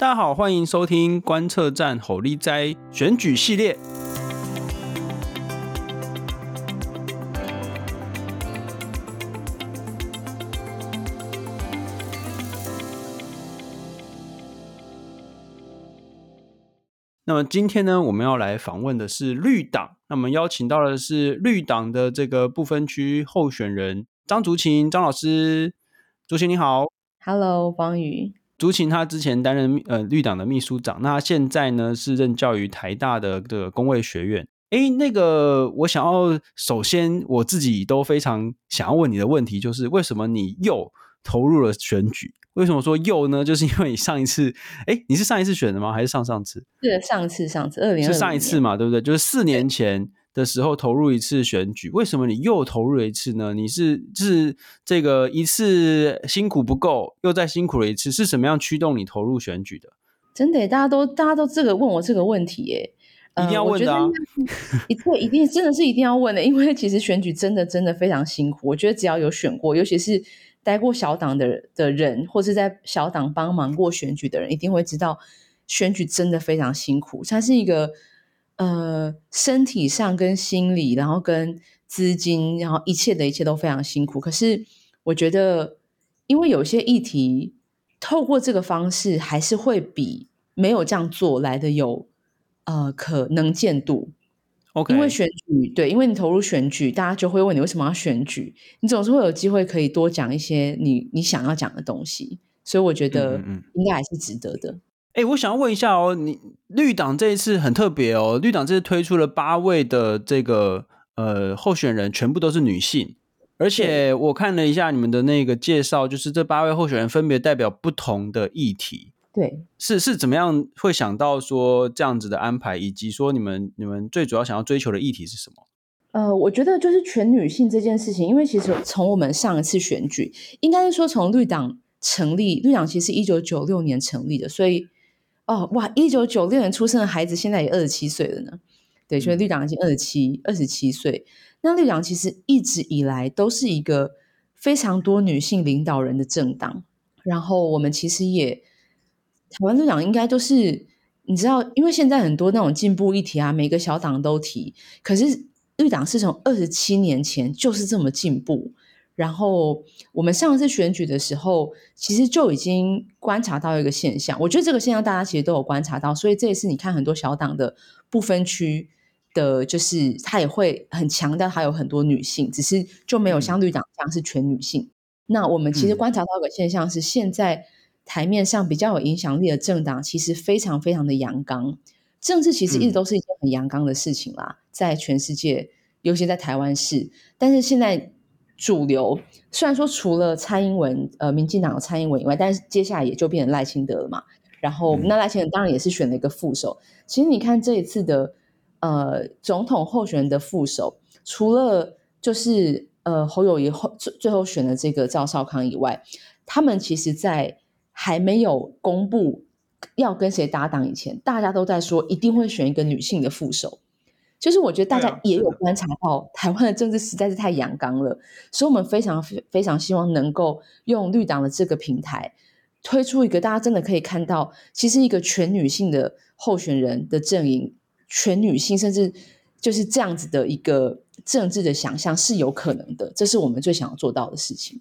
大家好，欢迎收听观测站吼力哉选举系列。那么今天呢，我们要来访问的是绿党。那么邀请到的是绿党的这个不分区候选人张竹琴张老师。竹琴你好，Hello，方宇。筑晴他之前担任呃绿党的秘书长，那他现在呢是任教于台大的这个公卫学院。哎，那个我想要首先我自己都非常想要问你的问题，就是为什么你又投入了选举？为什么说又呢？就是因为你上一次，哎，你是上一次选的吗？还是上上次？是上次，上次二零二零是上一次嘛？对不对？就是四年前。的时候投入一次选举，为什么你又投入了一次呢？你是是这个一次辛苦不够，又再辛苦了一次，是什么样驱动你投入选举的？真的，大家都大家都这个问我这个问题，耶，一定要问的啊！一对，一定真的是一定要问的，因为其实选举真的真的非常辛苦。我觉得只要有选过，尤其是待过小党的的人，或是在小党帮忙过选举的人，一定会知道选举真的非常辛苦。它是一个。呃，身体上跟心理，然后跟资金，然后一切的一切都非常辛苦。可是我觉得，因为有些议题透过这个方式，还是会比没有这样做来的有呃可能见度。OK，因为选举，对，因为你投入选举，大家就会问你为什么要选举，你总是会有机会可以多讲一些你你想要讲的东西。所以我觉得应该还是值得的。嗯嗯哎，我想要问一下哦，你绿党这一次很特别哦，绿党这次推出了八位的这个呃候选人，全部都是女性，而且我看了一下你们的那个介绍，就是这八位候选人分别代表不同的议题。对，是是怎么样会想到说这样子的安排，以及说你们你们最主要想要追求的议题是什么？呃，我觉得就是全女性这件事情，因为其实从我们上一次选举，应该是说从绿党成立，绿党其实是一九九六年成立的，所以。哦哇！一九九六年出生的孩子现在也二十七岁了呢。对，所以绿党已经二十七、二十七岁。那绿党其实一直以来都是一个非常多女性领导人的政党。然后我们其实也台湾绿党应该都是你知道，因为现在很多那种进步议题啊，每个小党都提。可是绿党是从二十七年前就是这么进步。然后我们上次选举的时候，其实就已经观察到一个现象。我觉得这个现象大家其实都有观察到，所以这一次你看很多小党的不分区的，就是他也会很强调他有很多女性，只是就没有像绿党这样是全女性。嗯、那我们其实观察到一个现象是，现在台面上比较有影响力的政党，其实非常非常的阳刚。政治其实一直都是一件很阳刚的事情啦，在全世界，尤其在台湾是，但是现在。主流虽然说除了蔡英文，呃，民进党的蔡英文以外，但是接下来也就变成赖清德了嘛。然后那赖清德当然也是选了一个副手。其实你看这一次的呃总统候选人的副手，除了就是呃侯友谊后最最后选的这个赵少康以外，他们其实在还没有公布要跟谁搭档以前，大家都在说一定会选一个女性的副手。就是我觉得大家也有观察到，台湾的政治实在是太阳刚了，所以我们非常非常希望能够用绿党的这个平台，推出一个大家真的可以看到，其实一个全女性的候选人的阵营，全女性甚至就是这样子的一个政治的想象是有可能的，这是我们最想要做到的事情。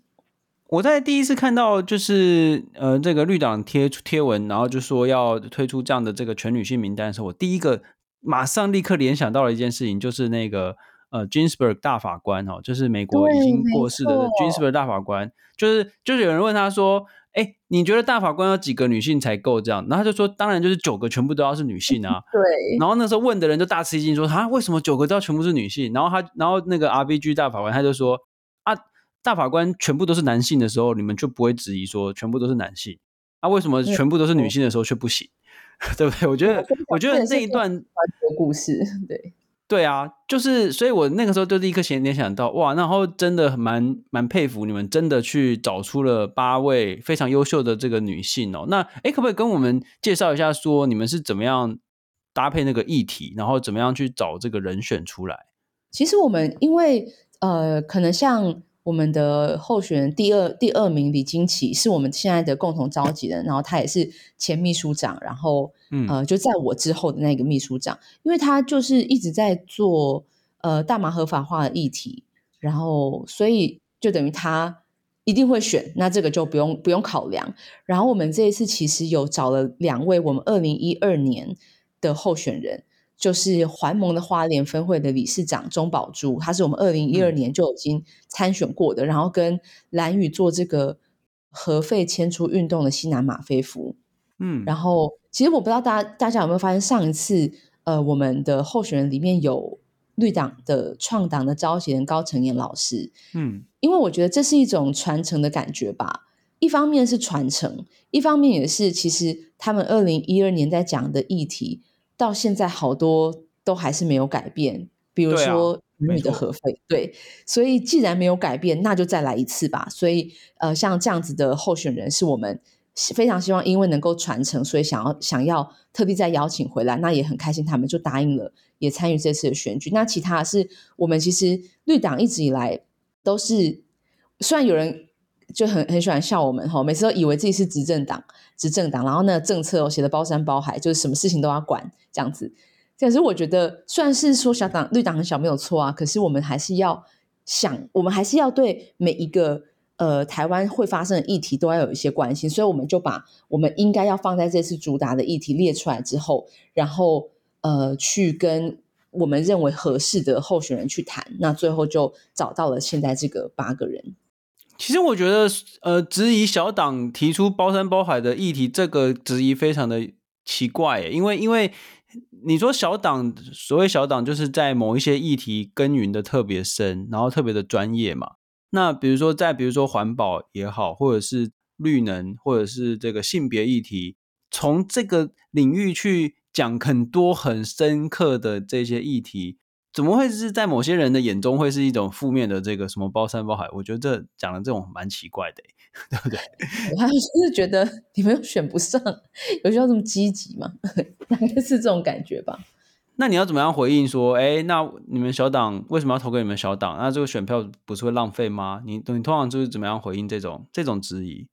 我在第一次看到就是呃这个绿党贴贴文，然后就说要推出这样的这个全女性名单的时候，我第一个。马上立刻联想到了一件事情，就是那个呃，Ginsburg 大法官哦，就是美国已经过世的 Ginsburg 大法官，就是就是有人问他说，哎，你觉得大法官要几个女性才够这样？然后他就说，当然就是九个全部都要是女性啊。对。然后那时候问的人就大吃一惊，说啊，为什么九个都要全部是女性？然后他，然后那个 RBG 大法官他就说啊，大法官全部都是男性的时候，你们就不会质疑说全部都是男性，啊，为什么全部都是女性的时候却不行？对不对？我觉得，我觉得这一段故事，对对啊，就是，所以我那个时候就立刻先联想到，哇，然后真的蛮蛮佩服你们，真的去找出了八位非常优秀的这个女性哦。那哎，可不可以跟我们介绍一下，说你们是怎么样搭配那个议题，然后怎么样去找这个人选出来？其实我们因为呃，可能像。我们的候选人第二第二名李金奇是我们现在的共同召集人，然后他也是前秘书长，然后、嗯、呃就在我之后的那个秘书长，因为他就是一直在做呃大麻合法化的议题，然后所以就等于他一定会选，那这个就不用不用考量。然后我们这一次其实有找了两位我们二零一二年的候选人。就是环盟的花莲分会的理事长钟宝珠，他是我们二零一二年就已经参选过的，嗯、然后跟兰宇做这个核废迁出运动的西南马飞夫，嗯，然后其实我不知道大家大家有没有发现，上一次呃我们的候选人里面有绿党的创党的召集人高成妍老师，嗯，因为我觉得这是一种传承的感觉吧，一方面是传承，一方面也是其实他们二零一二年在讲的议题。到现在好多都还是没有改变，比如说女的核废，对，所以既然没有改变，那就再来一次吧。所以呃，像这样子的候选人是我们非常希望，因为能够传承，所以想要想要特地再邀请回来，那也很开心，他们就答应了，也参与这次的选举。那其他是我们其实绿党一直以来都是，虽然有人。就很很喜欢笑我们哈，每次都以为自己是执政党，执政党，然后那个政策哦写的包山包海，就是什么事情都要管这样子。可是我觉得，虽然是说小党绿党很小没有错啊，可是我们还是要想，我们还是要对每一个呃台湾会发生的议题都要有一些关心，所以我们就把我们应该要放在这次主打的议题列出来之后，然后呃去跟我们认为合适的候选人去谈，那最后就找到了现在这个八个人。其实我觉得，呃，质疑小党提出包山包海的议题，这个质疑非常的奇怪，因为因为你说小党，所谓小党就是在某一些议题耕耘的特别深，然后特别的专业嘛。那比如说在比如说环保也好，或者是绿能，或者是这个性别议题，从这个领域去讲很多很深刻的这些议题。怎么会是在某些人的眼中会是一种负面的这个什么包山包海？我觉得这讲的这种蛮奇怪的，对不对？我还是觉得你们又选不上，有需要这么积极吗？大概是这种感觉吧。那你要怎么样回应说，哎，那你们小党为什么要投给你们小党？那这个选票不是会浪费吗？你你通常就是怎么样回应这种这种质疑？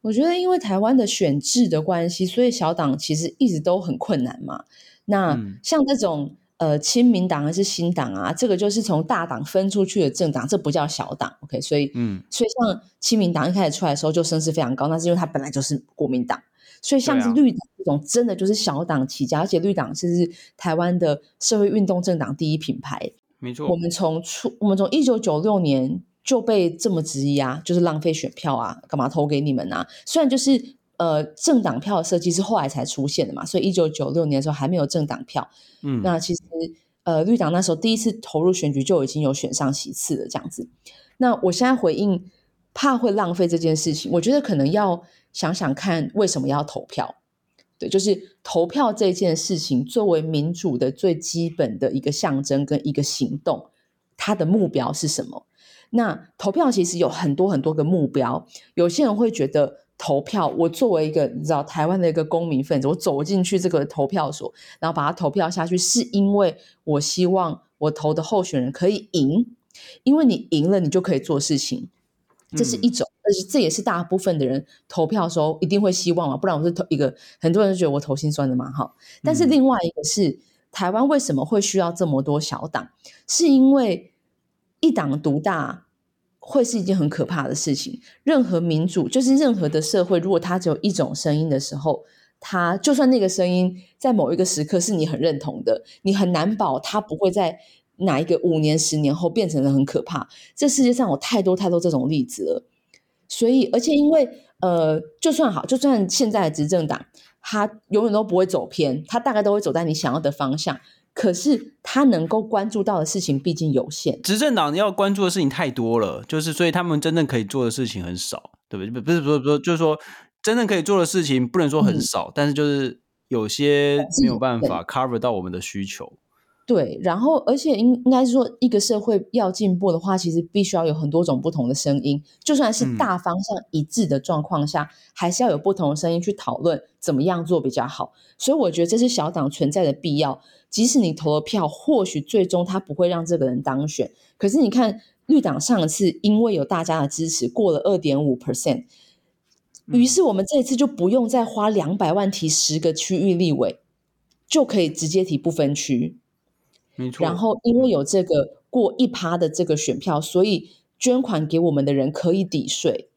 我觉得因为台湾的选制的关系，所以小党其实一直都很困难嘛。那像这种。呃，亲民党还是新党啊？这个就是从大党分出去的政党，这不叫小党，OK？所以，嗯，所以像亲民党一开始出来的时候就声势非常高，那是因为它本来就是国民党。所以像是绿党这种，真的就是小党起家，啊、而且绿党是是台湾的社会运动政党第一品牌。没错，我们从出，我们从一九九六年就被这么质疑啊，就是浪费选票啊，干嘛投给你们啊？虽然就是。呃，政党票的设计是后来才出现的嘛，所以一九九六年的时候还没有政党票。嗯，那其实呃，绿党那时候第一次投入选举就已经有选上席次了，这样子。那我现在回应怕会浪费这件事情，我觉得可能要想想看为什么要投票。对，就是投票这件事情作为民主的最基本的一个象征跟一个行动，它的目标是什么？那投票其实有很多很多个目标，有些人会觉得。投票，我作为一个你知道台湾的一个公民分子，我走进去这个投票所，然后把它投票下去，是因为我希望我投的候选人可以赢，因为你赢了，你就可以做事情，这是一种，而且这也是大部分的人投票的时候一定会希望嘛，不然我是投一个，很多人都觉得我投心酸的嘛，哈。但是另外一个是台湾为什么会需要这么多小党，是因为一党独大。会是一件很可怕的事情。任何民主，就是任何的社会，如果它只有一种声音的时候，它就算那个声音在某一个时刻是你很认同的，你很难保它不会在哪一个五年、十年后变成了很可怕。这世界上有太多太多这种例子了。所以，而且因为呃，就算好，就算现在的执政党，它永远都不会走偏，它大概都会走在你想要的方向。可是他能够关注到的事情毕竟有限，执政党要关注的事情太多了，就是所以他们真正可以做的事情很少，对不对？不是不是不是，就是说真正可以做的事情不能说很少，嗯、但是就是有些没有办法 cover 到我们的需求。对，然后而且应应该是说，一个社会要进步的话，其实必须要有很多种不同的声音。就算是大方向一致的状况下，嗯、还是要有不同的声音去讨论怎么样做比较好。所以我觉得这是小党存在的必要。即使你投了票，或许最终他不会让这个人当选，可是你看绿党上次因为有大家的支持，过了二点五 percent，于是我们这一次就不用再花两百万提十个区域立委，就可以直接提不分区。没错。然后因为有这个过一趴的这个选票，所以捐款给我们的人可以抵税。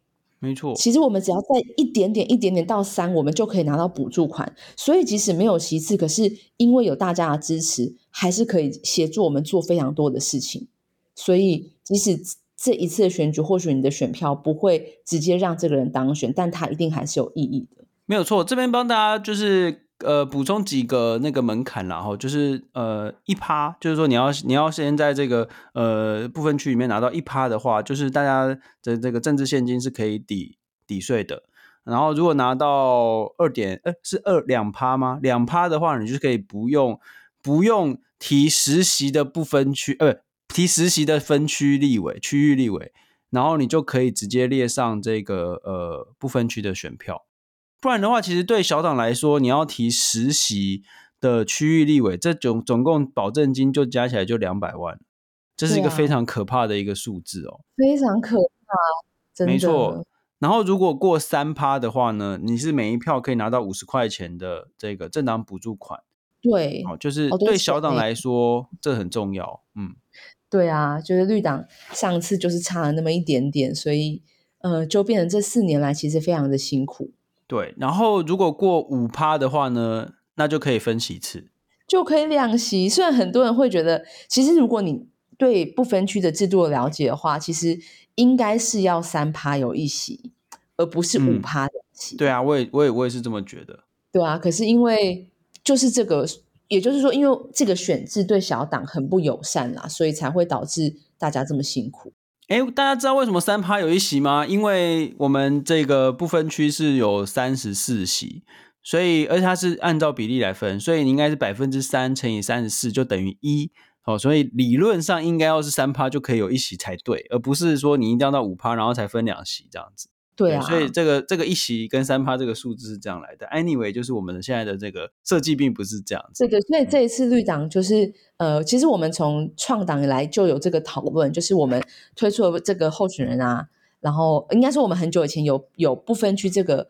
没错。其实我们只要在一点点、一点点到三，我们就可以拿到补助款。所以即使没有席次，可是因为有大家的支持，还是可以协助我们做非常多的事情。所以，即使这一次的选举，或许你的选票不会直接让这个人当选，但他一定还是有意义的。没有错，这边帮大家就是呃补充几个那个门槛，然后就是呃一趴，就是说你要你要先在这个呃不分区里面拿到一趴的话，就是大家的这个政治现金是可以抵抵税的。然后如果拿到二点呃是二两趴吗？两趴的话，你就可以不用不用提实习的不分区呃。提实习的分区立委、区域立委，然后你就可以直接列上这个呃不分区的选票。不然的话，其实对小党来说，你要提实习的区域立委，这总总共保证金就加起来就两百万，这是一个非常可怕的一个数字哦，非常可怕，真的。没错。然后如果过三趴的话呢，你是每一票可以拿到五十块钱的这个政党补助款。对，哦，就是对小党来说，这很重要。嗯。对啊，就是绿党上次就是差了那么一点点，所以呃，就变成这四年来其实非常的辛苦。对，然后如果过五趴的话呢，那就可以分席次，就可以两席。虽然很多人会觉得，其实如果你对不分区的制度的了解的话，其实应该是要三趴有一席，而不是五趴两席。对啊，我也我也我也是这么觉得。对啊，可是因为就是这个。也就是说，因为这个选制对小党很不友善啦，所以才会导致大家这么辛苦。哎，大家知道为什么三趴有一席吗？因为我们这个不分区是有三十四席，所以而且它是按照比例来分，所以你应该是百分之三乘以三十四就等于一。哦，所以理论上应该要是三趴就可以有一席才对，而不是说你一定要到五趴然后才分两席这样子。对啊，对，所以这个这个一席跟三趴这个数字是这样来的。Anyway，就是我们的现在的这个设计并不是这样子。这个，所以这一次绿党就是呃，其实我们从创党以来就有这个讨论，就是我们推出了这个候选人啊，然后应该说我们很久以前有有不分区这个。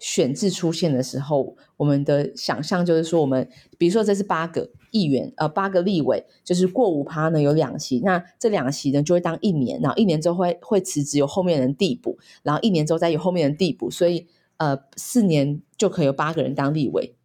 选制出现的时候，我们的想象就是说，我们比如说这是八个议员，呃，八个立委，就是过五趴呢有两席，那这两席呢就会当一年，然后一年之后会会辞职，有后面人递补，然后一年之后再有后面人递补，所以呃四年就可以有八个人当立委。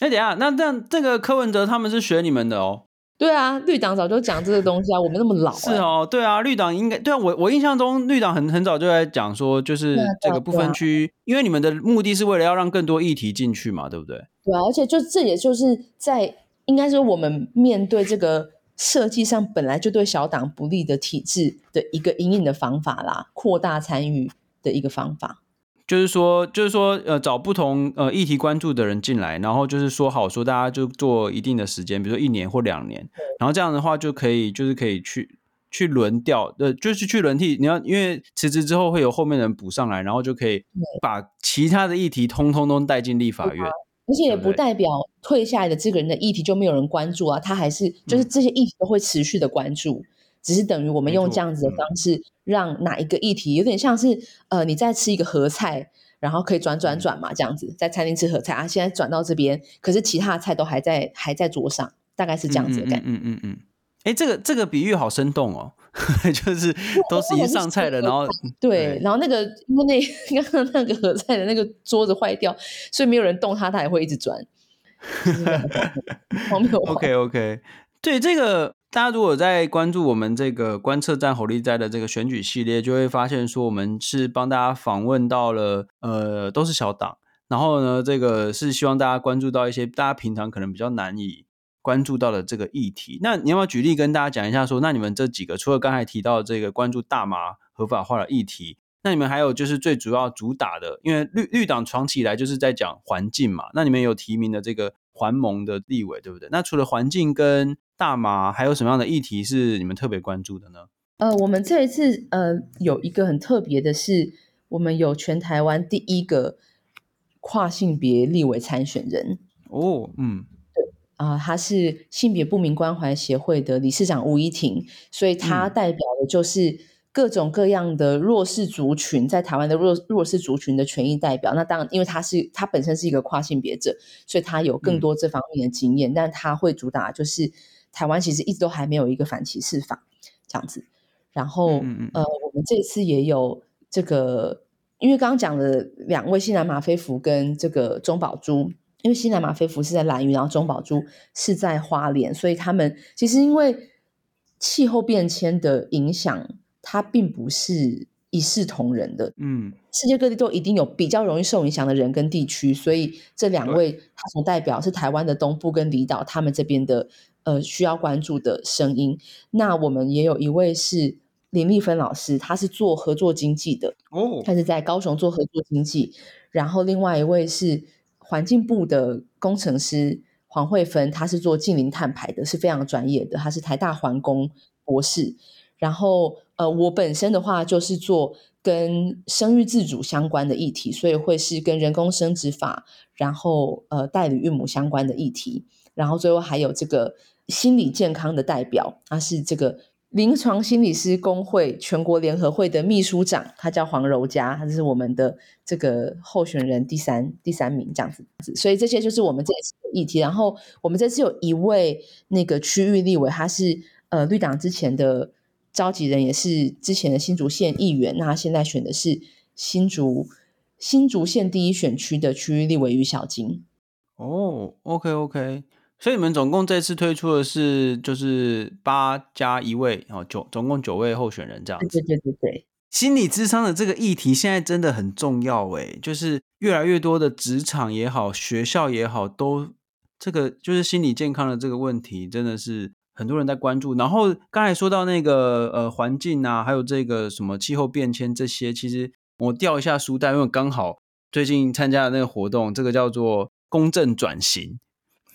哎，等一下，那这个柯文哲他们是学你们的哦。对啊，绿党早就讲这个东西啊，我们那么老、欸。是哦，对啊，绿党应该对啊，我我印象中绿党很很早就在讲说，就是这个不分区，因为你们的目的是为了要让更多议题进去嘛，对不对？对啊，而且就这也就是在应该说我们面对这个设计上本来就对小党不利的体制的一个隐隐的方法啦，扩大参与的一个方法。就是说，就是说，呃，找不同呃议题关注的人进来，然后就是说好说，大家就做一定的时间，比如说一年或两年，然后这样的话就可以，就是可以去去轮调，呃，就是去轮替。你要因为辞职之后会有后面的人补上来，然后就可以把其他的议题通通都带进立法院。而且也不代表退下来的这个人的议题就没有人关注啊，他还是就是这些议题都会持续的关注，嗯、只是等于我们用这样子的方式。让哪一个议题有点像是呃，你在吃一个合菜，然后可以转转转嘛，这样子在餐厅吃合菜啊，现在转到这边，可是其他的菜都还在还在桌上，大概是这样子的感觉。嗯嗯嗯，哎、嗯嗯，这个这个比喻好生动哦，就是都是一上菜了，然后对，然后那个因为那 刚刚那个合菜的那个桌子坏掉，所以没有人动它，它也会一直转。荒谬。OK OK，对这个。大家如果在关注我们这个观测站侯立在的这个选举系列，就会发现说，我们是帮大家访问到了，呃，都是小党。然后呢，这个是希望大家关注到一些大家平常可能比较难以关注到的这个议题。那你要不要举例跟大家讲一下说，说那你们这几个除了刚才提到的这个关注大麻合法化的议题，那你们还有就是最主要主打的，因为绿绿党长期以来就是在讲环境嘛，那你们有提名的这个环盟的立委，对不对？那除了环境跟大麻还有什么样的议题是你们特别关注的呢？呃，我们这一次呃有一个很特别的是，我们有全台湾第一个跨性别立委参选人。哦，嗯，对，啊、呃，他是性别不明关怀协会的理事长吴依婷，所以他代表的就是各种各样的弱势族群，在台湾的弱弱势族群的权益代表。那当然，因为他是他本身是一个跨性别者，所以他有更多这方面的经验。嗯、但他会主打就是台湾其实一直都还没有一个反歧视法这样子。然后，嗯、呃，我们这次也有这个，因为刚刚讲的两位西南马菲福跟这个钟宝珠。因为西南马菲福是在兰屿，然后中宝珠是在花莲，所以他们其实因为气候变迁的影响，它并不是一视同仁的。嗯，世界各地都一定有比较容易受影响的人跟地区，所以这两位他所代表是台湾的东部跟离岛，他们这边的呃需要关注的声音。那我们也有一位是林丽芬老师，他是做合作经济的哦，他是在高雄做合作经济，然后另外一位是。环境部的工程师黄慧芬，她是做近零碳排的，是非常专业的。她是台大环工博士。然后，呃，我本身的话就是做跟生育自主相关的议题，所以会是跟人工生殖法，然后呃代理孕母相关的议题。然后最后还有这个心理健康的代表，他是这个。临床心理师公会全国联合会的秘书长，他叫黄柔嘉，他是我们的这个候选人第三第三名这样子。所以这些就是我们这次的议题。然后我们这次有一位那个区域立委，他是呃绿党之前的召集人，也是之前的新竹县议员。那他现在选的是新竹新竹县第一选区的区域立委于小金。哦，OK OK。所以你们总共这次推出的是就是八加一位哦，九总共九位候选人这样子。对对对对，心理智商的这个议题现在真的很重要诶，就是越来越多的职场也好，学校也好，都这个就是心理健康的这个问题，真的是很多人在关注。然后刚才说到那个呃环境啊，还有这个什么气候变迁这些，其实我调一下书单，因为刚好最近参加的那个活动，这个叫做公正转型。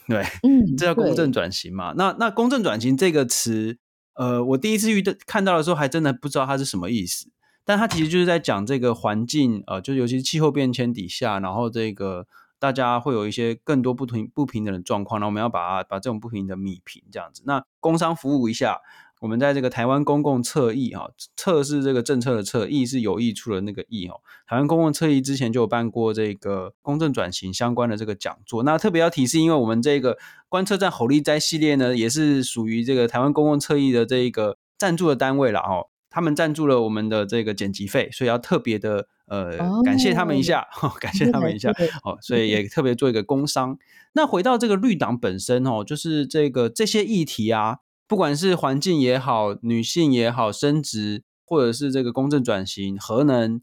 对，嗯，这叫公正转型嘛？那那公正转型这个词，呃，我第一次遇到看到的时候，还真的不知道它是什么意思。但它其实就是在讲这个环境，呃，就尤其是气候变迁底下，然后这个大家会有一些更多不平不平等的状况，然后我们要把它把这种不平等米平，这样子。那工商服务一下。我们在这个台湾公共侧翼哈，侧是这个政策的侧，翼是有益处的那个益哦。台湾公共侧翼之前就有办过这个公正转型相关的这个讲座。那特别要提示，因为我们这个观测站吼力哉系列呢，也是属于这个台湾公共侧翼的这一个赞助的单位了哦。他们赞助了我们的这个剪辑费，所以要特别的呃感谢他们一下，感谢他们一下哦。所以也特别做一个工商。那回到这个绿党本身哦，就是这个这些议题啊。不管是环境也好，女性也好，生殖，或者是这个公正转型、核能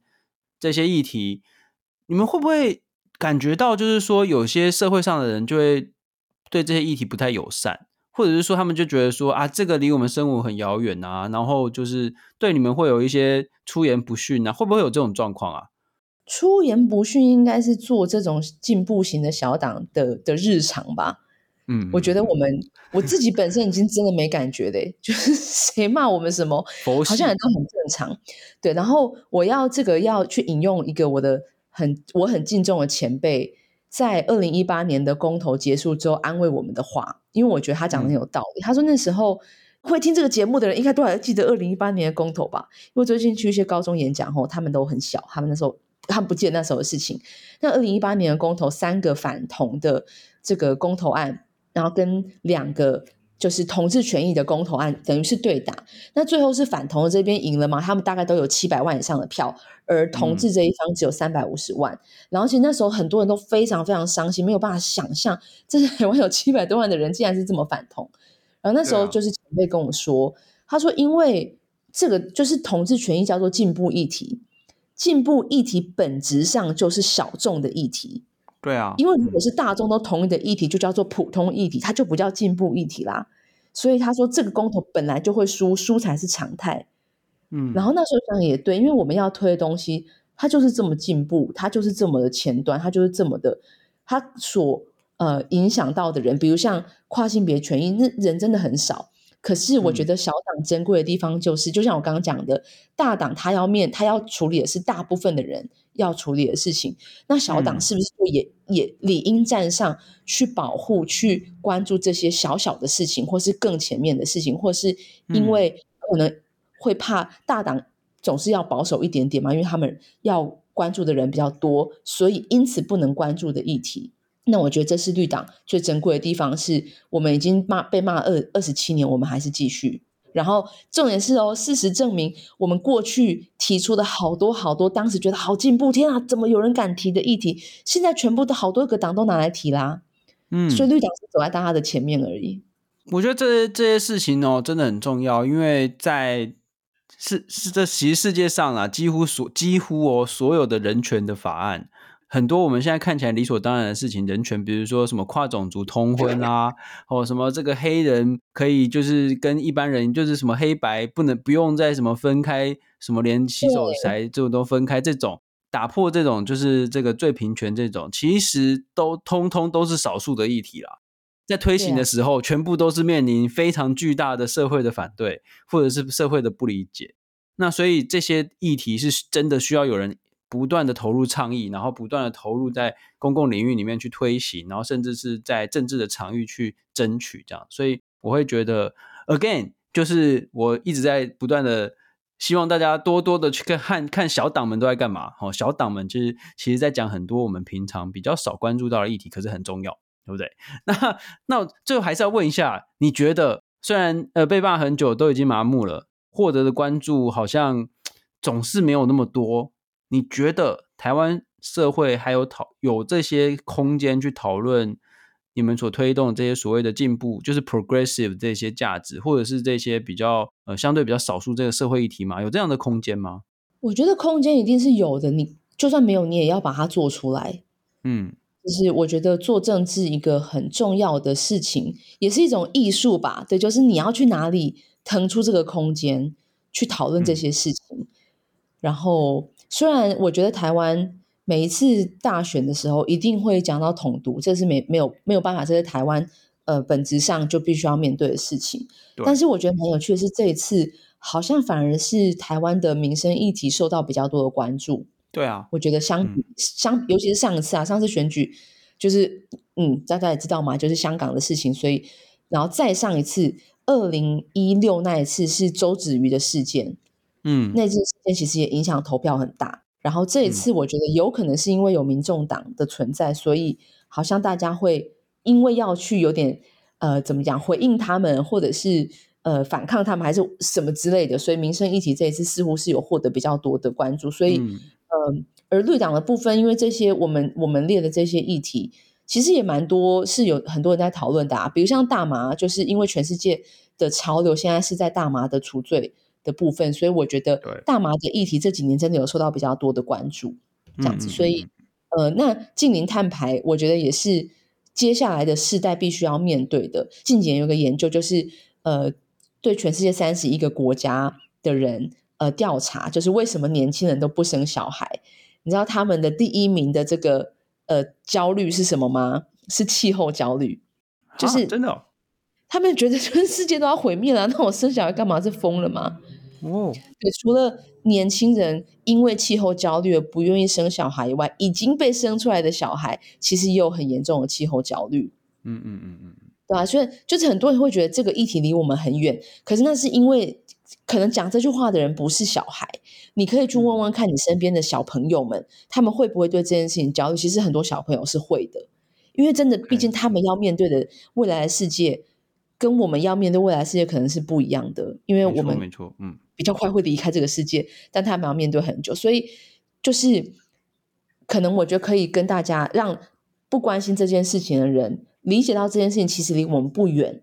这些议题，你们会不会感觉到，就是说有些社会上的人就会对这些议题不太友善，或者是说他们就觉得说啊，这个离我们生活很遥远啊，然后就是对你们会有一些出言不逊啊，会不会有这种状况啊？出言不逊应该是做这种进步型的小党的的日常吧。嗯，我觉得我们我自己本身已经真的没感觉嘞，就是谁骂我们什么，好像也都很正常。对，然后我要这个要去引用一个我的很我很敬重的前辈，在二零一八年的公投结束之后安慰我们的话，因为我觉得他讲的很有道理。嗯、他说那时候会听这个节目的人，应该都还记得二零一八年的公投吧？因为最近去一些高中演讲后，他们都很小，他们那时候他们不记得那时候的事情。那二零一八年的公投，三个反同的这个公投案。然后跟两个就是同志权益的公投案等于是对打，那最后是反同的这边赢了嘛？他们大概都有七百万以上的票，而同志这一方只有三百五十万。嗯、然后其实那时候很多人都非常非常伤心，没有办法想象，这是台湾有七百多万的人竟然是这么反同。然后那时候就是前辈跟我说，啊、他说因为这个就是同志权益叫做进步议题，进步议题本质上就是小众的议题。对啊，因为如果是大众都同意的议题，就叫做普通议题，它就不叫进步议题啦。所以他说这个公投本来就会输，输才是常态。嗯，然后那时候想也对，因为我们要推的东西，它就是这么进步，它就是这么的前端，它就是这么的，它所呃影响到的人，比如像跨性别权益，那人真的很少。可是我觉得小党珍贵的地方就是，嗯、就像我刚刚讲的，大党他要面他要处理的是大部分的人要处理的事情，那小党是不是也、嗯、也理应站上去保护、去关注这些小小的事情，或是更前面的事情，或是因为可能会怕大党总是要保守一点点嘛，因为他们要关注的人比较多，所以因此不能关注的议题。那我觉得这是绿党最珍贵的地方，是我们已经骂被骂二二十七年，我们还是继续。然后重点是哦，事实证明，我们过去提出的好多好多，当时觉得好进步，天啊，怎么有人敢提的议题，现在全部都好多个党都拿来提啦。嗯，所以绿党是走在大家的前面而已。我觉得这些这些事情哦，真的很重要，因为在是是这其实世界上啊，几乎所几乎哦所有的人权的法案。很多我们现在看起来理所当然的事情，人权，比如说什么跨种族通婚啊，哦什么这个黑人可以就是跟一般人就是什么黑白不能不用再什么分开，什么连洗手台这种都分开，这种打破这种就是这个最平权这种，其实都通通都是少数的议题啦。在推行的时候，全部都是面临非常巨大的社会的反对，或者是社会的不理解。那所以这些议题是真的需要有人。不断的投入倡议，然后不断的投入在公共领域里面去推行，然后甚至是在政治的场域去争取这样，所以我会觉得，again，就是我一直在不断的希望大家多多的去看看小党们都在干嘛。哦，小党们就是其实在讲很多我们平常比较少关注到的议题，可是很重要，对不对？那那最后还是要问一下，你觉得虽然呃被骂很久都已经麻木了，获得的关注好像总是没有那么多。你觉得台湾社会还有讨有这些空间去讨论你们所推动的这些所谓的进步，就是 progressive 这些价值，或者是这些比较呃相对比较少数这个社会议题吗？有这样的空间吗？我觉得空间一定是有的，你就算没有，你也要把它做出来。嗯，就是我觉得做政治一个很重要的事情，也是一种艺术吧。对，就是你要去哪里腾出这个空间去讨论这些事情，嗯、然后。虽然我觉得台湾每一次大选的时候一定会讲到统独，这是没没有没有办法，这是台湾呃本质上就必须要面对的事情。但是我觉得很有趣的是，这一次好像反而是台湾的民生议题受到比较多的关注。对啊，我觉得相比、嗯、相尤其是上一次啊，上次选举就是嗯，大家也知道嘛，就是香港的事情，所以然后再上一次二零一六那一次是周子瑜的事件。嗯，那件事件其实也影响投票很大。然后这一次，我觉得有可能是因为有民众党的存在，嗯、所以好像大家会因为要去有点呃怎么讲回应他们，或者是呃反抗他们，还是什么之类的。所以民生议题这一次似乎是有获得比较多的关注。所以，嗯、呃，而绿党的部分，因为这些我们我们列的这些议题，其实也蛮多是有很多人在讨论的啊。比如像大麻，就是因为全世界的潮流现在是在大麻的除罪。的部分，所以我觉得大麻的议题这几年真的有受到比较多的关注，这样子。所以，呃，那近零碳排，我觉得也是接下来的世代必须要面对的。近几年有个研究，就是呃，对全世界三十一个国家的人呃调查，就是为什么年轻人都不生小孩？你知道他们的第一名的这个呃焦虑是什么吗？是气候焦虑，就是真的哦。他们觉得 全世界都要毁灭了，那我生小孩干嘛？是疯了吗？哦，对，除了年轻人因为气候焦虑而不愿意生小孩以外，已经被生出来的小孩其实也有很严重的气候焦虑。嗯嗯嗯嗯，对吧？所以就是很多人会觉得这个议题离我们很远，可是那是因为可能讲这句话的人不是小孩。你可以去问问看你身边的小朋友们，他们会不会对这件事情焦虑？其实很多小朋友是会的，因为真的，毕竟他们要面对的未来的世界。跟我们要面对未来世界可能是不一样的，因为我们没错，嗯，比较快会离开这个世界，但他们要面对很久，所以就是可能我觉得可以跟大家让不关心这件事情的人理解到这件事情其实离我们不远，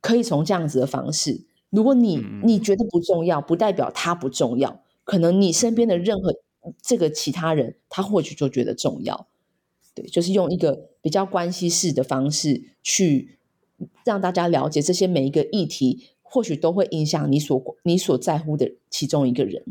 可以从这样子的方式。如果你你觉得不重要，不代表他不重要，可能你身边的任何这个其他人，他或许就觉得重要。对，就是用一个比较关系式的方式去。让大家了解这些每一个议题，或许都会影响你所你所在乎的其中一个人。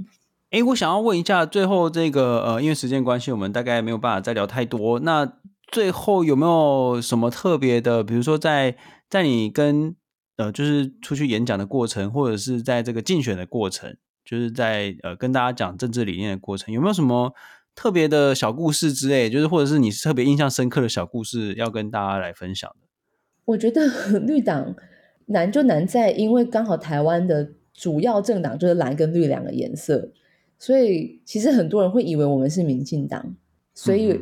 哎，我想要问一下，最后这个呃，因为时间关系，我们大概没有办法再聊太多。那最后有没有什么特别的？比如说在，在在你跟呃，就是出去演讲的过程，或者是在这个竞选的过程，就是在呃跟大家讲政治理念的过程，有没有什么特别的小故事之类？就是或者是你特别印象深刻的小故事，要跟大家来分享的？我觉得 绿党难就难在，因为刚好台湾的主要政党就是蓝跟绿两个颜色，所以其实很多人会以为我们是民进党，所以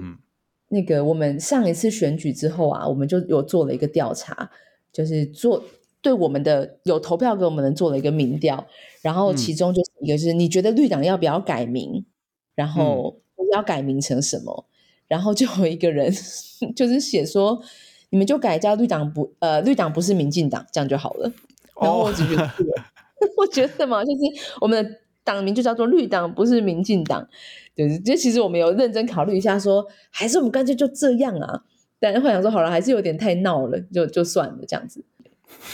那个我们上一次选举之后啊，我们就有做了一个调查，就是做。对我们的有投票给我们的做了一个民调，然后其中就是一个是你觉得绿党要不要改名，然后要改名成什么？嗯、然后就有一个人 就是写说，你们就改叫绿党不呃绿党不是民进党，这样就好了。然后我只觉得，哦、我觉得嘛，就是我们的党名就叫做绿党不是民进党。对，就其实我们有认真考虑一下说，说还是我们干脆就这样啊？但是后来想说好了，还是有点太闹了，就就算了这样子。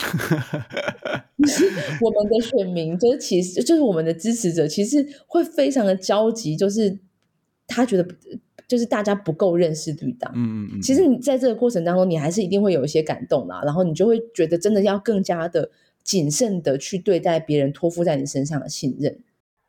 我们的选民就是，其实就是我们的支持者，其实会非常的焦急，就是他觉得就是大家不够认识绿党。嗯嗯嗯。其实你在这个过程当中，你还是一定会有一些感动啦，然后你就会觉得真的要更加的谨慎的去对待别人托付在你身上的信任。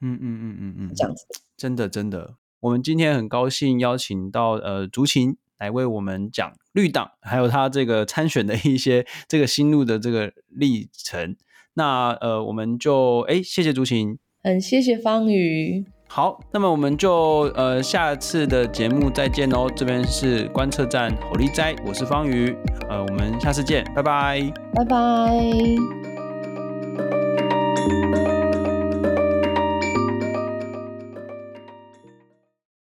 嗯嗯嗯嗯嗯，这样子。真的真的，我们今天很高兴邀请到呃竹琴来为我们讲绿党，还有他这个参选的一些这个心路的这个历程。那呃，我们就哎，谢谢竹琴，嗯，谢谢方宇。好，那么我们就呃下次的节目再见哦。这边是观测站火力斋，我是方瑜，呃，我们下次见，拜拜，拜拜。